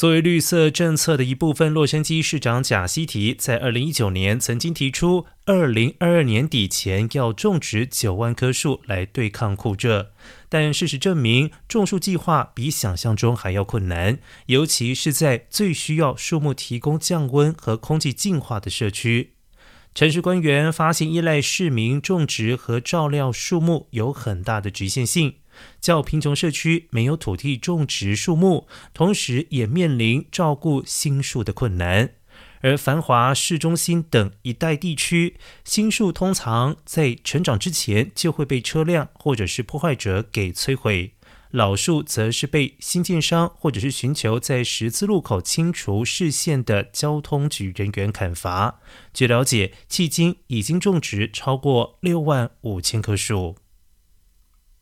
作为绿色政策的一部分，洛杉矶市长贾西提在二零一九年曾经提出，二零二二年底前要种植九万棵树来对抗酷热。但事实证明，种树计划比想象中还要困难，尤其是在最需要树木提供降温和空气净化的社区。城市官员发现，依赖市民种植和照料树木有很大的局限性。较贫穷社区没有土地种植树木，同时也面临照顾新树的困难。而繁华市中心等一带地区，新树通常在成长之前就会被车辆或者是破坏者给摧毁，老树则是被新建商或者是寻求在十字路口清除视线的交通局人员砍伐。据了解，迄今已经种植超过六万五千棵树。